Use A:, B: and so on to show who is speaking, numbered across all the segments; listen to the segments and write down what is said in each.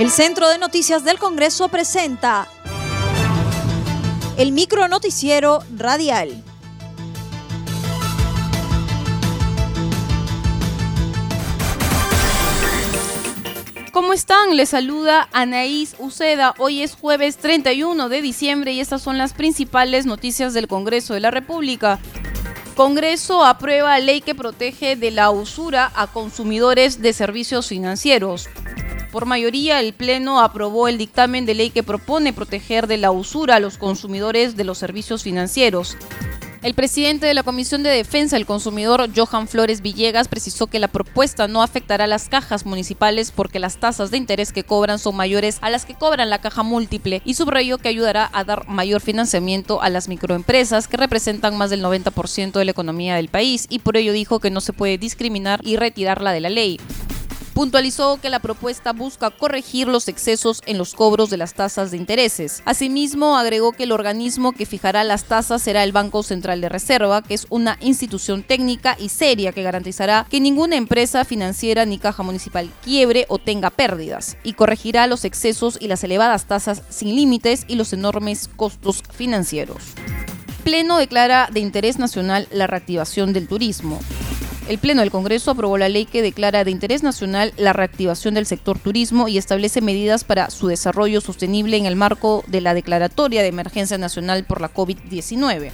A: El Centro de Noticias del Congreso presenta el micro noticiero radial.
B: ¿Cómo están? Les saluda Anaís Uceda. Hoy es jueves 31 de diciembre y estas son las principales noticias del Congreso de la República. Congreso aprueba ley que protege de la usura a consumidores de servicios financieros. Por mayoría, el Pleno aprobó el dictamen de ley que propone proteger de la usura a los consumidores de los servicios financieros. El presidente de la Comisión de Defensa del Consumidor, Johan Flores Villegas, precisó que la propuesta no afectará a las cajas municipales porque las tasas de interés que cobran son mayores a las que cobran la caja múltiple y subrayó que ayudará a dar mayor financiamiento a las microempresas que representan más del 90% de la economía del país y por ello dijo que no se puede discriminar y retirarla de la ley. Puntualizó que la propuesta busca corregir los excesos en los cobros de las tasas de intereses. Asimismo, agregó que el organismo que fijará las tasas será el Banco Central de Reserva, que es una institución técnica y seria que garantizará que ninguna empresa financiera ni caja municipal quiebre o tenga pérdidas, y corregirá los excesos y las elevadas tasas sin límites y los enormes costos financieros. Pleno declara de interés nacional la reactivación del turismo. El Pleno del Congreso aprobó la ley que declara de interés nacional la reactivación del sector turismo y establece medidas para su desarrollo sostenible en el marco de la declaratoria de emergencia nacional por la COVID-19.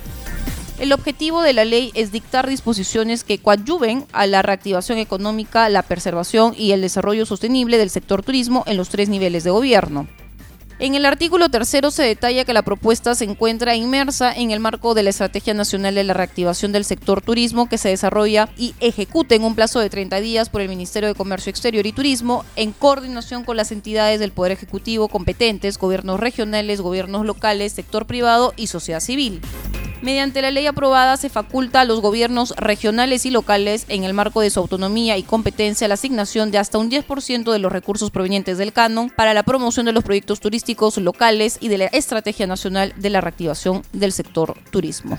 B: El objetivo de la ley es dictar disposiciones que coadyuven a la reactivación económica, la preservación y el desarrollo sostenible del sector turismo en los tres niveles de gobierno. En el artículo tercero se detalla que la propuesta se encuentra inmersa en el marco de la Estrategia Nacional de la Reactivación del Sector Turismo que se desarrolla y ejecuta en un plazo de 30 días por el Ministerio de Comercio Exterior y Turismo en coordinación con las entidades del Poder Ejecutivo competentes, gobiernos regionales, gobiernos locales, sector privado y sociedad civil. Mediante la ley aprobada se faculta a los gobiernos regionales y locales, en el marco de su autonomía y competencia, la asignación de hasta un 10% de los recursos provenientes del canon para la promoción de los proyectos turísticos locales y de la Estrategia Nacional de la Reactivación del Sector Turismo.